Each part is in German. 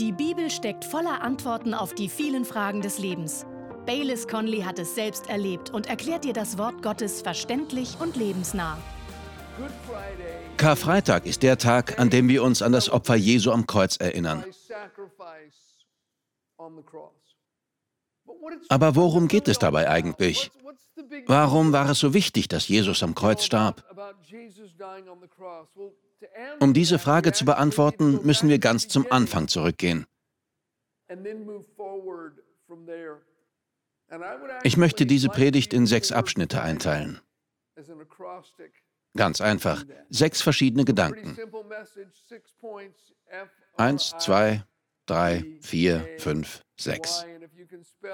Die Bibel steckt voller Antworten auf die vielen Fragen des Lebens. Baylis Conley hat es selbst erlebt und erklärt dir das Wort Gottes verständlich und lebensnah. Karfreitag ist der Tag, an dem wir uns an das Opfer Jesu am Kreuz erinnern. Aber worum geht es dabei eigentlich? Warum war es so wichtig, dass Jesus am Kreuz starb? Um diese Frage zu beantworten, müssen wir ganz zum Anfang zurückgehen. Ich möchte diese Predigt in sechs Abschnitte einteilen. Ganz einfach, sechs verschiedene Gedanken. Eins, zwei, drei, vier, fünf, sechs.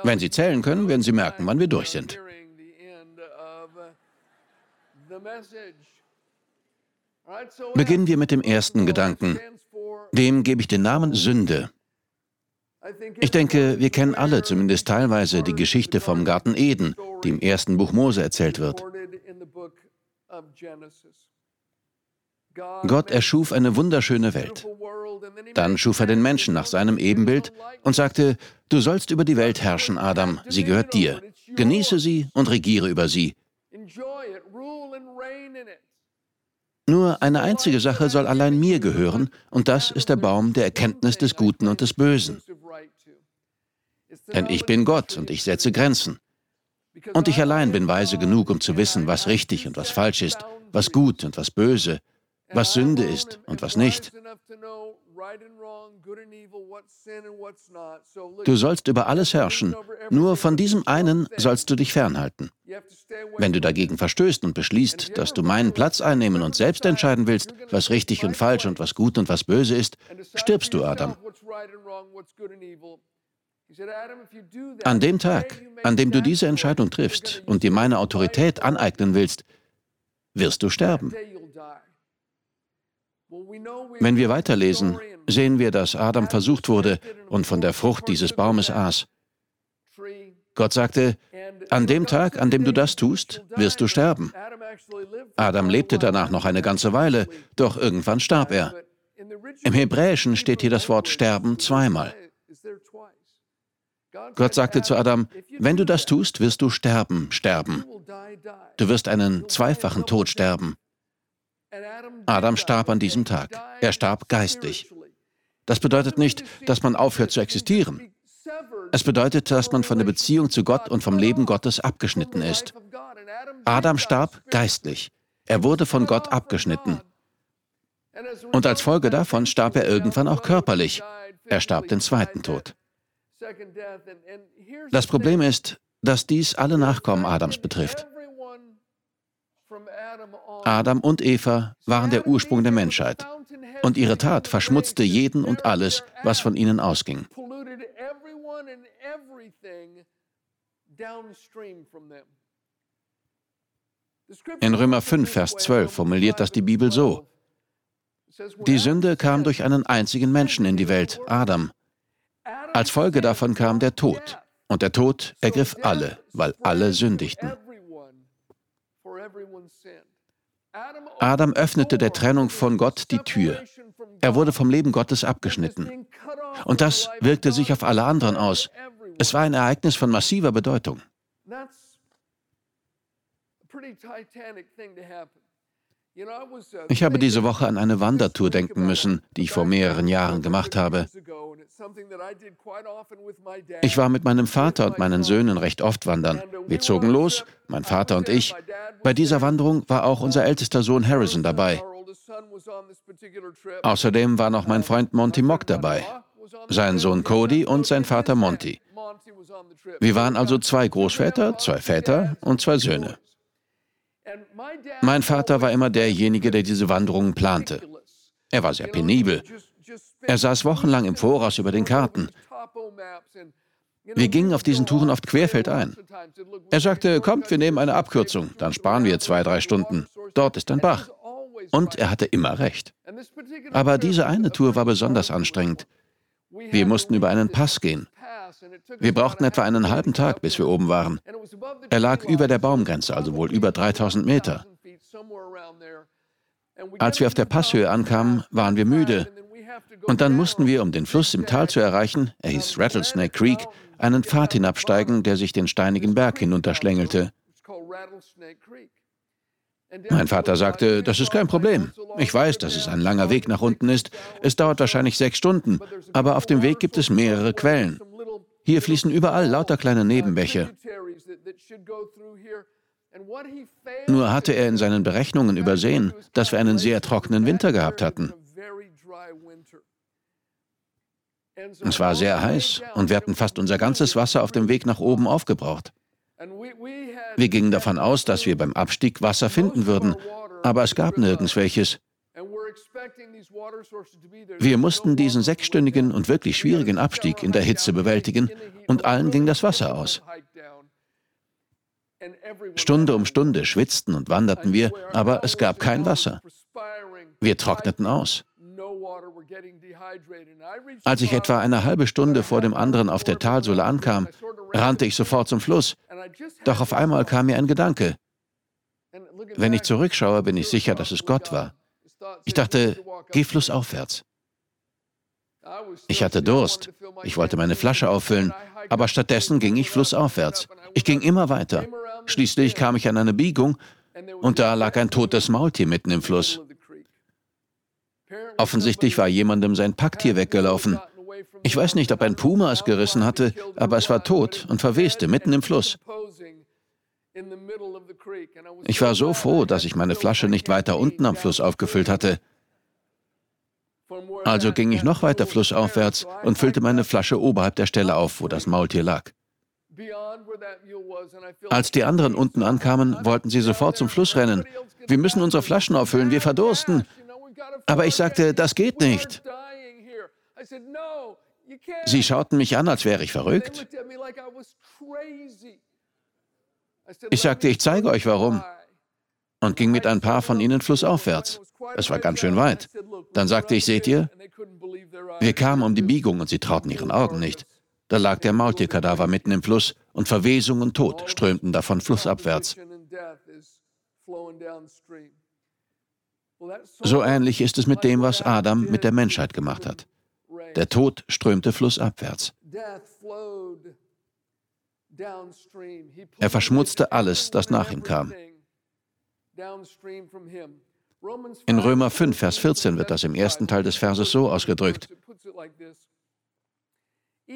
Wenn Sie zählen können, werden Sie merken, wann wir durch sind. Beginnen wir mit dem ersten Gedanken. Dem gebe ich den Namen Sünde. Ich denke, wir kennen alle zumindest teilweise die Geschichte vom Garten Eden, die im ersten Buch Mose erzählt wird. Gott erschuf eine wunderschöne Welt. Dann schuf er den Menschen nach seinem Ebenbild und sagte, du sollst über die Welt herrschen, Adam, sie gehört dir. Genieße sie und regiere über sie. Nur eine einzige Sache soll allein mir gehören, und das ist der Baum der Erkenntnis des Guten und des Bösen. Denn ich bin Gott und ich setze Grenzen. Und ich allein bin weise genug, um zu wissen, was richtig und was falsch ist, was gut und was böse, was Sünde ist und was nicht. Du sollst über alles herrschen, nur von diesem einen sollst du dich fernhalten. Wenn du dagegen verstößt und beschließt, dass du meinen Platz einnehmen und selbst entscheiden willst, was richtig und falsch und was gut und was böse ist, stirbst du, Adam. An dem Tag, an dem du diese Entscheidung triffst und dir meine Autorität aneignen willst, wirst du sterben. Wenn wir weiterlesen, sehen wir, dass Adam versucht wurde und von der Frucht dieses Baumes aß. Gott sagte, an dem Tag, an dem du das tust, wirst du sterben. Adam lebte danach noch eine ganze Weile, doch irgendwann starb er. Im Hebräischen steht hier das Wort sterben zweimal. Gott sagte zu Adam, wenn du das tust, wirst du sterben, sterben. Du wirst einen zweifachen Tod sterben. Adam starb an diesem Tag. Er starb geistlich. Das bedeutet nicht, dass man aufhört zu existieren. Es bedeutet, dass man von der Beziehung zu Gott und vom Leben Gottes abgeschnitten ist. Adam starb geistlich. Er wurde von Gott abgeschnitten. Und als Folge davon starb er irgendwann auch körperlich. Er starb den zweiten Tod. Das Problem ist, dass dies alle Nachkommen Adams betrifft. Adam und Eva waren der Ursprung der Menschheit. Und ihre Tat verschmutzte jeden und alles, was von ihnen ausging. In Römer 5, Vers 12 formuliert das die Bibel so. Die Sünde kam durch einen einzigen Menschen in die Welt, Adam. Als Folge davon kam der Tod. Und der Tod ergriff alle, weil alle sündigten. Adam öffnete der Trennung von Gott die Tür. Er wurde vom Leben Gottes abgeschnitten. Und das wirkte sich auf alle anderen aus. Es war ein Ereignis von massiver Bedeutung. Ich habe diese Woche an eine Wandertour denken müssen, die ich vor mehreren Jahren gemacht habe. Ich war mit meinem Vater und meinen Söhnen recht oft wandern. Wir zogen los, mein Vater und ich. Bei dieser Wanderung war auch unser ältester Sohn Harrison dabei. Außerdem war noch mein Freund Monty Mock dabei, sein Sohn Cody und sein Vater Monty. Wir waren also zwei Großväter, zwei Väter und zwei Söhne. Mein Vater war immer derjenige, der diese Wanderungen plante. Er war sehr penibel. Er saß wochenlang im Voraus über den Karten. Wir gingen auf diesen Touren oft querfeldein. Er sagte, kommt, wir nehmen eine Abkürzung, dann sparen wir zwei, drei Stunden. Dort ist ein Bach. Und er hatte immer recht. Aber diese eine Tour war besonders anstrengend. Wir mussten über einen Pass gehen. Wir brauchten etwa einen halben Tag, bis wir oben waren. Er lag über der Baumgrenze, also wohl über 3000 Meter. Als wir auf der Passhöhe ankamen, waren wir müde. Und dann mussten wir, um den Fluss im Tal zu erreichen, er hieß Rattlesnake Creek, einen Pfad hinabsteigen, der sich den steinigen Berg hinunterschlängelte. Mein Vater sagte, das ist kein Problem. Ich weiß, dass es ein langer Weg nach unten ist. Es dauert wahrscheinlich sechs Stunden, aber auf dem Weg gibt es mehrere Quellen. Hier fließen überall lauter kleine Nebenbäche. Nur hatte er in seinen Berechnungen übersehen, dass wir einen sehr trockenen Winter gehabt hatten. Es war sehr heiß und wir hatten fast unser ganzes Wasser auf dem Weg nach oben aufgebraucht. Wir gingen davon aus, dass wir beim Abstieg Wasser finden würden, aber es gab nirgends welches. Wir mussten diesen sechsstündigen und wirklich schwierigen Abstieg in der Hitze bewältigen und allen ging das Wasser aus. Stunde um Stunde schwitzten und wanderten wir, aber es gab kein Wasser. Wir trockneten aus. Als ich etwa eine halbe Stunde vor dem anderen auf der Talsohle ankam, rannte ich sofort zum Fluss. Doch auf einmal kam mir ein Gedanke. Wenn ich zurückschaue, bin ich sicher, dass es Gott war. Ich dachte, geh flussaufwärts. Ich hatte Durst. Ich wollte meine Flasche auffüllen, aber stattdessen ging ich flussaufwärts. Ich ging immer weiter. Schließlich kam ich an eine Biegung und da lag ein totes Maultier mitten im Fluss. Offensichtlich war jemandem sein Packtier weggelaufen. Ich weiß nicht, ob ein Puma es gerissen hatte, aber es war tot und verweste mitten im Fluss. Ich war so froh, dass ich meine Flasche nicht weiter unten am Fluss aufgefüllt hatte. Also ging ich noch weiter flussaufwärts und füllte meine Flasche oberhalb der Stelle auf, wo das Maultier lag. Als die anderen unten ankamen, wollten sie sofort zum Fluss rennen. Wir müssen unsere Flaschen auffüllen, wir verdursten. Aber ich sagte, das geht nicht. Sie schauten mich an, als wäre ich verrückt. Ich sagte, ich zeige euch warum. Und ging mit ein paar von ihnen flussaufwärts. Es war ganz schön weit. Dann sagte ich, seht ihr? Wir kamen um die Biegung und sie trauten ihren Augen nicht. Da lag der Maultierkadaver mitten im Fluss und Verwesung und Tod strömten davon flussabwärts. So ähnlich ist es mit dem, was Adam mit der Menschheit gemacht hat. Der Tod strömte flussabwärts. Er verschmutzte alles, das nach ihm kam. In Römer 5, Vers 14 wird das im ersten Teil des Verses so ausgedrückt.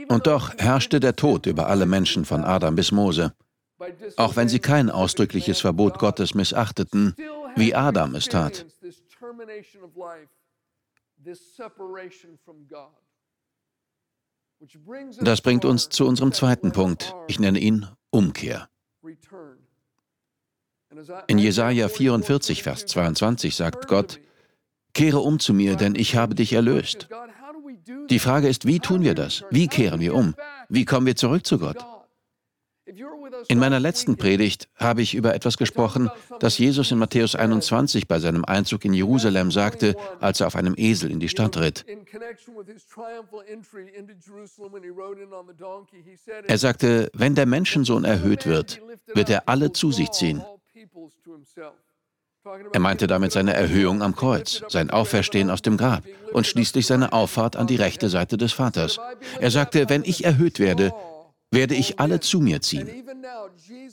Und doch herrschte der Tod über alle Menschen von Adam bis Mose, auch wenn sie kein ausdrückliches Verbot Gottes missachteten, wie Adam es tat. Das bringt uns zu unserem zweiten Punkt. Ich nenne ihn Umkehr. In Jesaja 44, Vers 22 sagt Gott: Kehre um zu mir, denn ich habe dich erlöst. Die Frage ist, wie tun wir das? Wie kehren wir um? Wie kommen wir zurück zu Gott? In meiner letzten Predigt habe ich über etwas gesprochen, das Jesus in Matthäus 21 bei seinem Einzug in Jerusalem sagte, als er auf einem Esel in die Stadt ritt. Er sagte, wenn der Menschensohn erhöht wird, wird er alle zu sich ziehen. Er meinte damit seine Erhöhung am Kreuz, sein Auferstehen aus dem Grab und schließlich seine Auffahrt an die rechte Seite des Vaters. Er sagte, wenn ich erhöht werde, werde ich alle zu mir ziehen.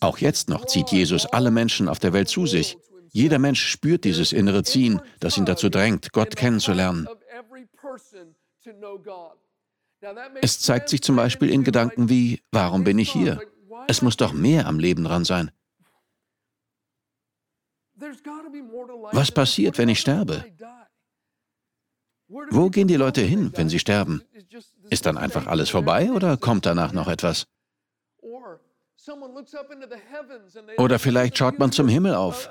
Auch jetzt noch zieht Jesus alle Menschen auf der Welt zu sich. Jeder Mensch spürt dieses innere Ziehen, das ihn dazu drängt, Gott kennenzulernen. Es zeigt sich zum Beispiel in Gedanken wie, warum bin ich hier? Es muss doch mehr am Leben dran sein. Was passiert, wenn ich sterbe? Wo gehen die Leute hin, wenn sie sterben? Ist dann einfach alles vorbei oder kommt danach noch etwas? Oder vielleicht schaut man zum Himmel auf,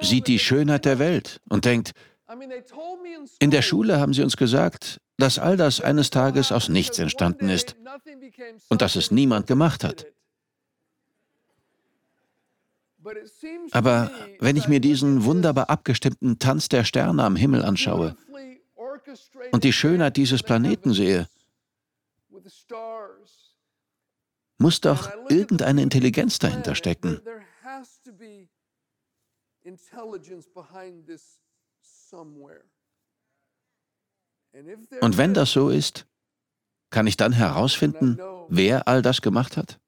sieht die Schönheit der Welt und denkt, in der Schule haben sie uns gesagt, dass all das eines Tages aus nichts entstanden ist und dass es niemand gemacht hat. Aber wenn ich mir diesen wunderbar abgestimmten Tanz der Sterne am Himmel anschaue und die Schönheit dieses Planeten sehe, muss doch irgendeine Intelligenz dahinter stecken. Und wenn das so ist, kann ich dann herausfinden, wer all das gemacht hat?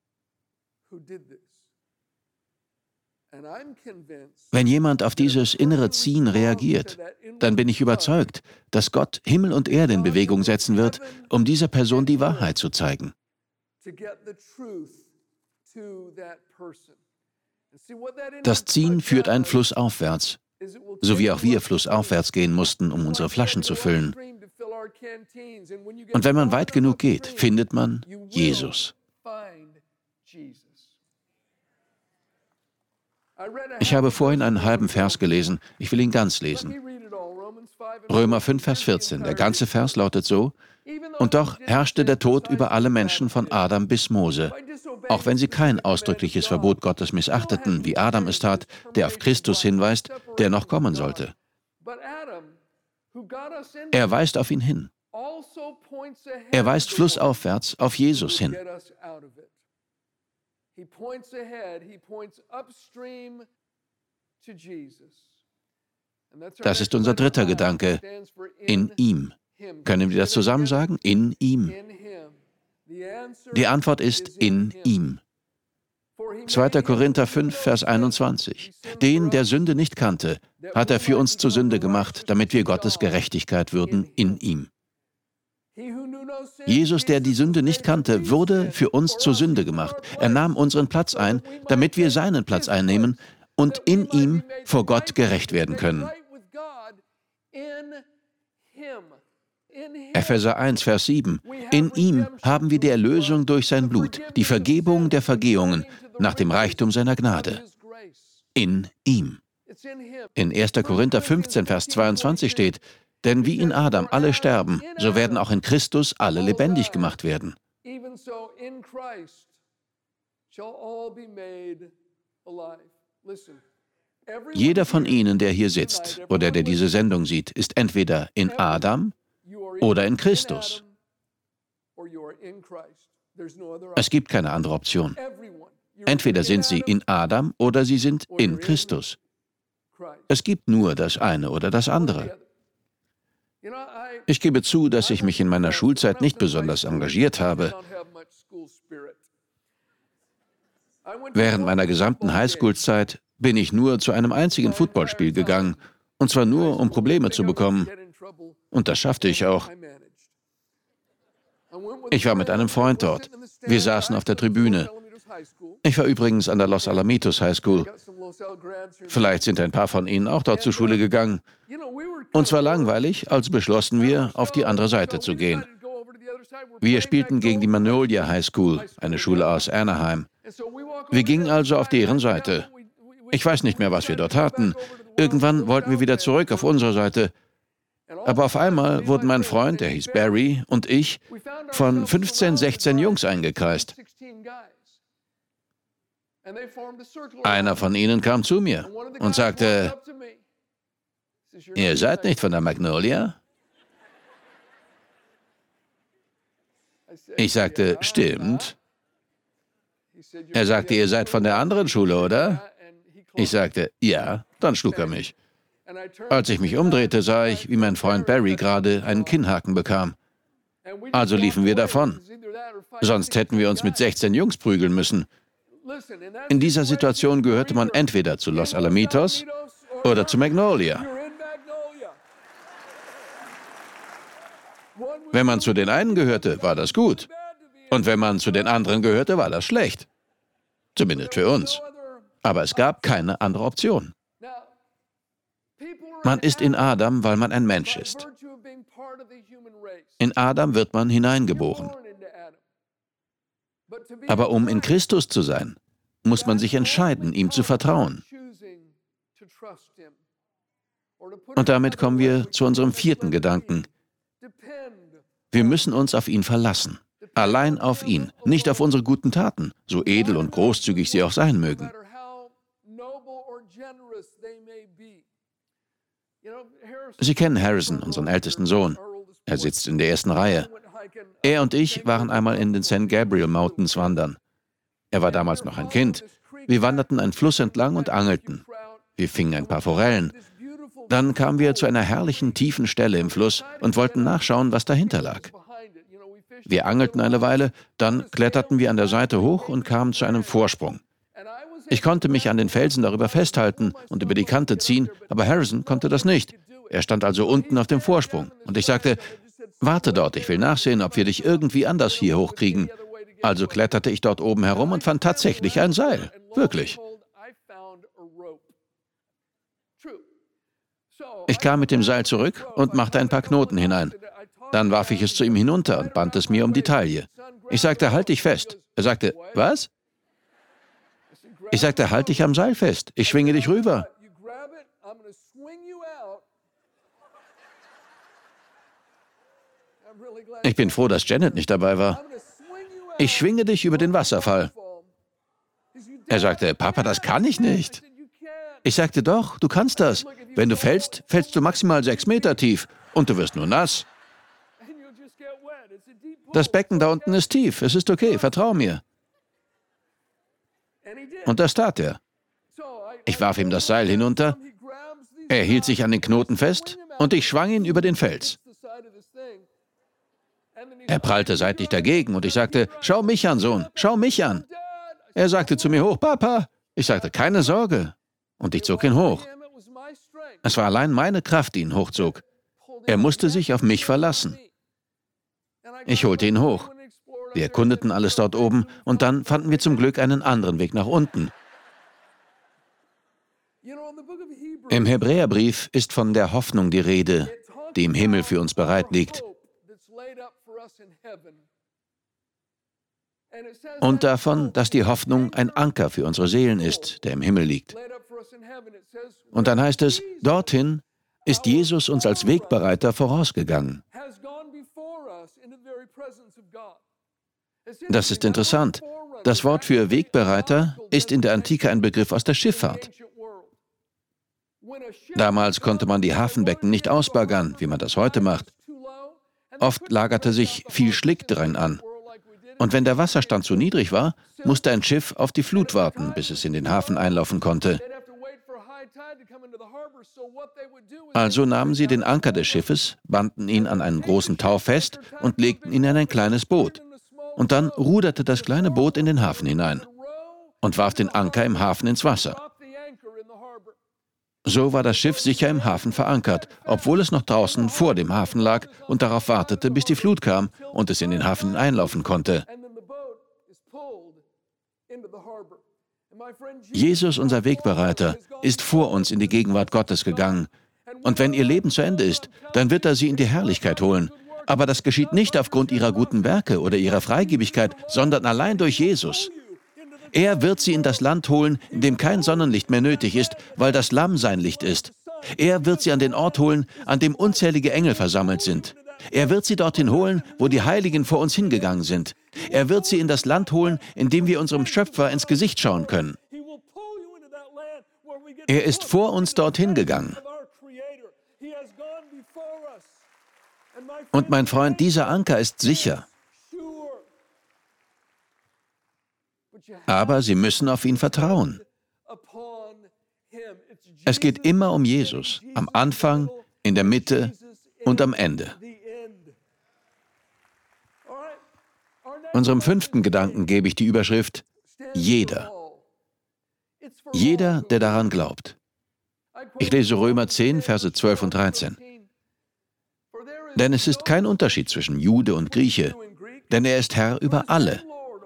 Wenn jemand auf dieses innere Ziehen reagiert, dann bin ich überzeugt, dass Gott Himmel und Erde in Bewegung setzen wird, um dieser Person die Wahrheit zu zeigen. Das Ziehen führt einen Fluss aufwärts, so wie auch wir flussaufwärts gehen mussten, um unsere Flaschen zu füllen. Und wenn man weit genug geht, findet man Jesus. Ich habe vorhin einen halben Vers gelesen. Ich will ihn ganz lesen. Römer 5, Vers 14. Der ganze Vers lautet so, und doch herrschte der Tod über alle Menschen von Adam bis Mose, auch wenn sie kein ausdrückliches Verbot Gottes missachteten, wie Adam es tat, der auf Christus hinweist, der noch kommen sollte. Er weist auf ihn hin. Er weist flussaufwärts auf Jesus hin. Das ist unser dritter Gedanke. In ihm. Können wir das zusammen sagen? In ihm. Die Antwort ist in ihm. 2. Korinther 5, Vers 21. Den, der Sünde nicht kannte, hat er für uns zur Sünde gemacht, damit wir Gottes Gerechtigkeit würden in ihm. Jesus, der die Sünde nicht kannte, wurde für uns zur Sünde gemacht. Er nahm unseren Platz ein, damit wir seinen Platz einnehmen und in ihm vor Gott gerecht werden können. Epheser 1, Vers 7. In ihm haben wir die Erlösung durch sein Blut, die Vergebung der Vergehungen nach dem Reichtum seiner Gnade. In ihm. In 1. Korinther 15, Vers 22 steht, denn wie in Adam alle sterben, so werden auch in Christus alle lebendig gemacht werden. Jeder von Ihnen, der hier sitzt oder der diese Sendung sieht, ist entweder in Adam oder in Christus. Es gibt keine andere Option. Entweder sind Sie in Adam oder Sie sind in Christus. Es gibt nur das eine oder das andere. Ich gebe zu, dass ich mich in meiner Schulzeit nicht besonders engagiert habe. Während meiner gesamten Highschool-Zeit bin ich nur zu einem einzigen Footballspiel gegangen, und zwar nur, um Probleme zu bekommen. Und das schaffte ich auch. Ich war mit einem Freund dort. Wir saßen auf der Tribüne. Ich war übrigens an der Los Alamitos High School. Vielleicht sind ein paar von Ihnen auch dort zur Schule gegangen. Uns war langweilig, also beschlossen wir, auf die andere Seite zu gehen. Wir spielten gegen die Magnolia High School, eine Schule aus Anaheim. Wir gingen also auf deren Seite. Ich weiß nicht mehr, was wir dort hatten. Irgendwann wollten wir wieder zurück auf unsere Seite. Aber auf einmal wurden mein Freund, der hieß Barry, und ich von 15, 16 Jungs eingekreist. Einer von ihnen kam zu mir und sagte, ihr seid nicht von der Magnolia? Ich sagte, stimmt. Er sagte, ihr seid von der anderen Schule, oder? Ich sagte, ja, dann schlug er mich. Als ich mich umdrehte, sah ich, wie mein Freund Barry gerade einen Kinnhaken bekam. Also liefen wir davon. Sonst hätten wir uns mit 16 Jungs prügeln müssen. In dieser Situation gehörte man entweder zu Los Alamitos oder zu Magnolia. Wenn man zu den einen gehörte, war das gut. Und wenn man zu den anderen gehörte, war das schlecht. Zumindest für uns. Aber es gab keine andere Option. Man ist in Adam, weil man ein Mensch ist. In Adam wird man hineingeboren. Aber um in Christus zu sein, muss man sich entscheiden, ihm zu vertrauen. Und damit kommen wir zu unserem vierten Gedanken. Wir müssen uns auf ihn verlassen. Allein auf ihn, nicht auf unsere guten Taten, so edel und großzügig sie auch sein mögen. Sie kennen Harrison, unseren ältesten Sohn. Er sitzt in der ersten Reihe. Er und ich waren einmal in den St. Gabriel Mountains wandern. Er war damals noch ein Kind. Wir wanderten einen Fluss entlang und angelten. Wir fingen ein paar Forellen. Dann kamen wir zu einer herrlichen tiefen Stelle im Fluss und wollten nachschauen, was dahinter lag. Wir angelten eine Weile, dann kletterten wir an der Seite hoch und kamen zu einem Vorsprung. Ich konnte mich an den Felsen darüber festhalten und über die Kante ziehen, aber Harrison konnte das nicht. Er stand also unten auf dem Vorsprung. Und ich sagte, warte dort, ich will nachsehen, ob wir dich irgendwie anders hier hochkriegen. Also kletterte ich dort oben herum und fand tatsächlich ein Seil. Wirklich. Ich kam mit dem Seil zurück und machte ein paar Knoten hinein. Dann warf ich es zu ihm hinunter und band es mir um die Taille. Ich sagte, halt dich fest. Er sagte, was? Ich sagte, halt dich am Seil fest. Ich schwinge dich rüber. Ich bin froh, dass Janet nicht dabei war. Ich schwinge dich über den Wasserfall. Er sagte, Papa, das kann ich nicht. Ich sagte, doch, du kannst das. Wenn du fällst, fällst du maximal sechs Meter tief und du wirst nur nass. Das Becken da unten ist tief. Es ist okay, vertrau mir. Und das tat er. Ich warf ihm das Seil hinunter. Er hielt sich an den Knoten fest und ich schwang ihn über den Fels. Er prallte seitlich dagegen und ich sagte, schau mich an, Sohn, schau mich an. Er sagte zu mir hoch, Papa. Ich sagte, keine Sorge. Und ich zog ihn hoch. Es war allein meine Kraft, die ihn hochzog. Er musste sich auf mich verlassen. Ich holte ihn hoch. Wir erkundeten alles dort oben und dann fanden wir zum Glück einen anderen Weg nach unten. Im Hebräerbrief ist von der Hoffnung die Rede, die im Himmel für uns bereit liegt. Und davon, dass die Hoffnung ein Anker für unsere Seelen ist, der im Himmel liegt. Und dann heißt es, dorthin ist Jesus uns als Wegbereiter vorausgegangen. Das ist interessant. Das Wort für Wegbereiter ist in der Antike ein Begriff aus der Schifffahrt. Damals konnte man die Hafenbecken nicht ausbaggern, wie man das heute macht. Oft lagerte sich viel Schlick drin an. Und wenn der Wasserstand zu niedrig war, musste ein Schiff auf die Flut warten, bis es in den Hafen einlaufen konnte. Also nahmen sie den Anker des Schiffes, banden ihn an einen großen Tau fest und legten ihn in ein kleines Boot. Und dann ruderte das kleine Boot in den Hafen hinein und warf den Anker im Hafen ins Wasser. So war das Schiff sicher im Hafen verankert, obwohl es noch draußen vor dem Hafen lag und darauf wartete, bis die Flut kam und es in den Hafen einlaufen konnte. Jesus, unser Wegbereiter, ist vor uns in die Gegenwart Gottes gegangen. Und wenn ihr Leben zu Ende ist, dann wird er sie in die Herrlichkeit holen. Aber das geschieht nicht aufgrund ihrer guten Werke oder ihrer Freigebigkeit, sondern allein durch Jesus. Er wird sie in das Land holen, in dem kein Sonnenlicht mehr nötig ist, weil das Lamm sein Licht ist. Er wird sie an den Ort holen, an dem unzählige Engel versammelt sind. Er wird sie dorthin holen, wo die Heiligen vor uns hingegangen sind. Er wird sie in das Land holen, in dem wir unserem Schöpfer ins Gesicht schauen können. Er ist vor uns dorthin gegangen. Und mein Freund, dieser Anker ist sicher. Aber Sie müssen auf ihn vertrauen. Es geht immer um Jesus, am Anfang, in der Mitte und am Ende. Unserem fünften Gedanken gebe ich die Überschrift Jeder. Jeder, der daran glaubt. Ich lese Römer 10, Verse 12 und 13. Denn es ist kein Unterschied zwischen Jude und Grieche, denn er ist Herr über alle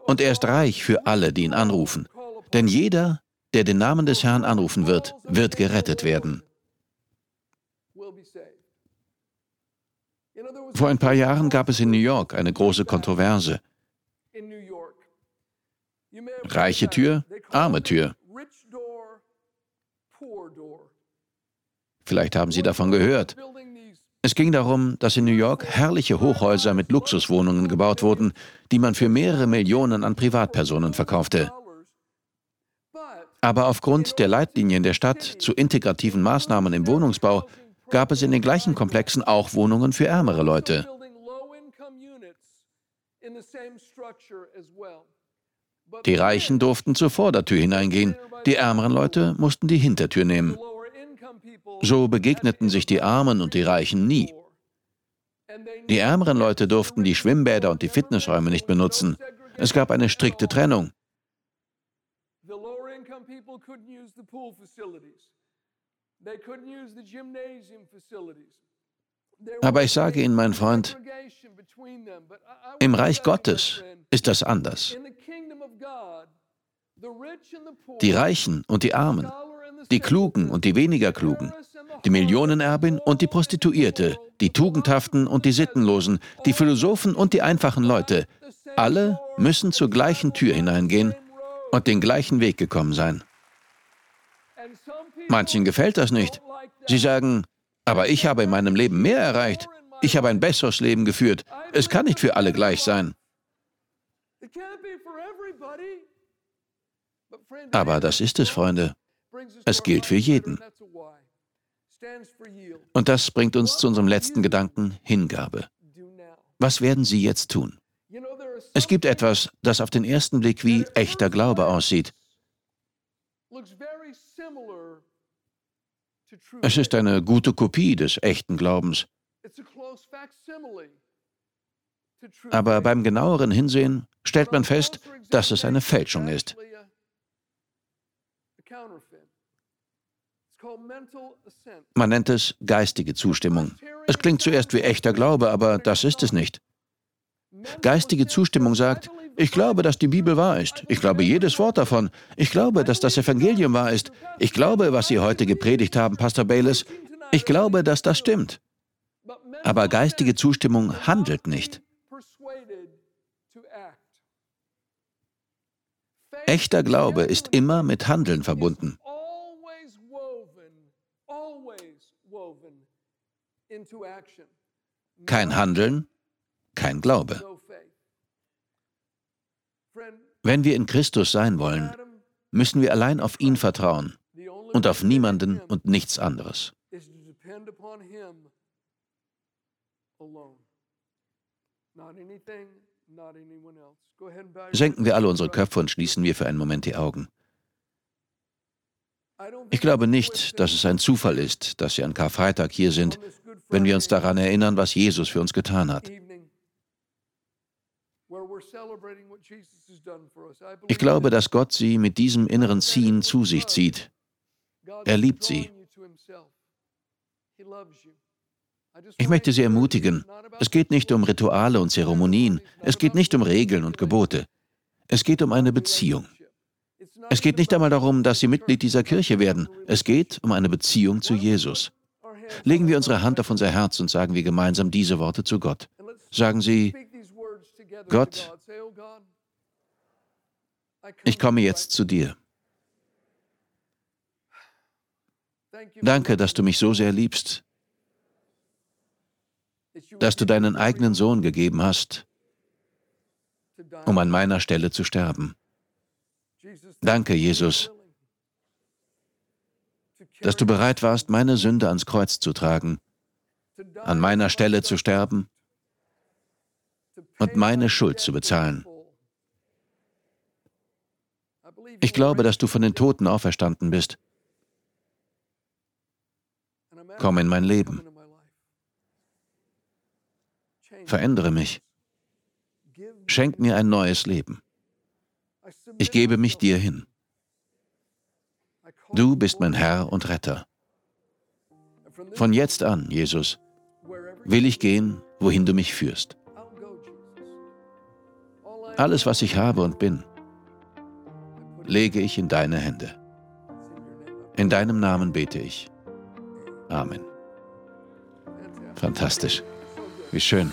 und er ist reich für alle, die ihn anrufen. Denn jeder, der den Namen des Herrn anrufen wird, wird gerettet werden. Vor ein paar Jahren gab es in New York eine große Kontroverse. Reiche Tür, arme Tür. Vielleicht haben Sie davon gehört. Es ging darum, dass in New York herrliche Hochhäuser mit Luxuswohnungen gebaut wurden, die man für mehrere Millionen an Privatpersonen verkaufte. Aber aufgrund der Leitlinien der Stadt zu integrativen Maßnahmen im Wohnungsbau gab es in den gleichen Komplexen auch Wohnungen für ärmere Leute. Die Reichen durften zur Vordertür hineingehen, die ärmeren Leute mussten die Hintertür nehmen. So begegneten sich die Armen und die Reichen nie. Die ärmeren Leute durften die Schwimmbäder und die Fitnessräume nicht benutzen. Es gab eine strikte Trennung. Aber ich sage Ihnen, mein Freund, im Reich Gottes ist das anders. Die Reichen und die Armen, die Klugen und die weniger Klugen, die Millionenerbin und die Prostituierte, die Tugendhaften und die Sittenlosen, die Philosophen und die einfachen Leute, alle müssen zur gleichen Tür hineingehen und den gleichen Weg gekommen sein. Manchen gefällt das nicht. Sie sagen, aber ich habe in meinem Leben mehr erreicht. Ich habe ein besseres Leben geführt. Es kann nicht für alle gleich sein. Aber das ist es, Freunde. Es gilt für jeden. Und das bringt uns zu unserem letzten Gedanken, Hingabe. Was werden Sie jetzt tun? Es gibt etwas, das auf den ersten Blick wie echter Glaube aussieht. Es ist eine gute Kopie des echten Glaubens. Aber beim genaueren Hinsehen stellt man fest, dass es eine Fälschung ist. Man nennt es geistige Zustimmung. Es klingt zuerst wie echter Glaube, aber das ist es nicht. Geistige Zustimmung sagt, ich glaube, dass die Bibel wahr ist. Ich glaube jedes Wort davon. Ich glaube, dass das Evangelium wahr ist. Ich glaube, was Sie heute gepredigt haben, Pastor Baylis. Ich glaube, dass das stimmt. Aber geistige Zustimmung handelt nicht. Echter Glaube ist immer mit Handeln verbunden. Kein Handeln, kein Glaube. Wenn wir in Christus sein wollen, müssen wir allein auf ihn vertrauen und auf niemanden und nichts anderes. Senken wir alle unsere Köpfe und schließen wir für einen Moment die Augen. Ich glaube nicht, dass es ein Zufall ist, dass Sie an Karfreitag hier sind, wenn wir uns daran erinnern, was Jesus für uns getan hat. Ich glaube, dass Gott Sie mit diesem inneren Ziehen zu sich zieht. Er liebt Sie. Ich möchte Sie ermutigen, es geht nicht um Rituale und Zeremonien, es geht nicht um Regeln und Gebote, es geht um eine Beziehung. Es geht nicht einmal darum, dass Sie Mitglied dieser Kirche werden, es geht um eine Beziehung zu Jesus. Legen wir unsere Hand auf unser Herz und sagen wir gemeinsam diese Worte zu Gott. Sagen Sie, Gott, ich komme jetzt zu dir. Danke, dass du mich so sehr liebst, dass du deinen eigenen Sohn gegeben hast, um an meiner Stelle zu sterben. Danke, Jesus, dass du bereit warst, meine Sünde ans Kreuz zu tragen, an meiner Stelle zu sterben und meine Schuld zu bezahlen. Ich glaube, dass du von den Toten auferstanden bist. Komm in mein Leben. Verändere mich. Schenk mir ein neues Leben. Ich gebe mich dir hin. Du bist mein Herr und Retter. Von jetzt an, Jesus, will ich gehen, wohin du mich führst. Alles, was ich habe und bin, lege ich in deine Hände. In deinem Namen bete ich. Amen. Fantastisch. Wie schön.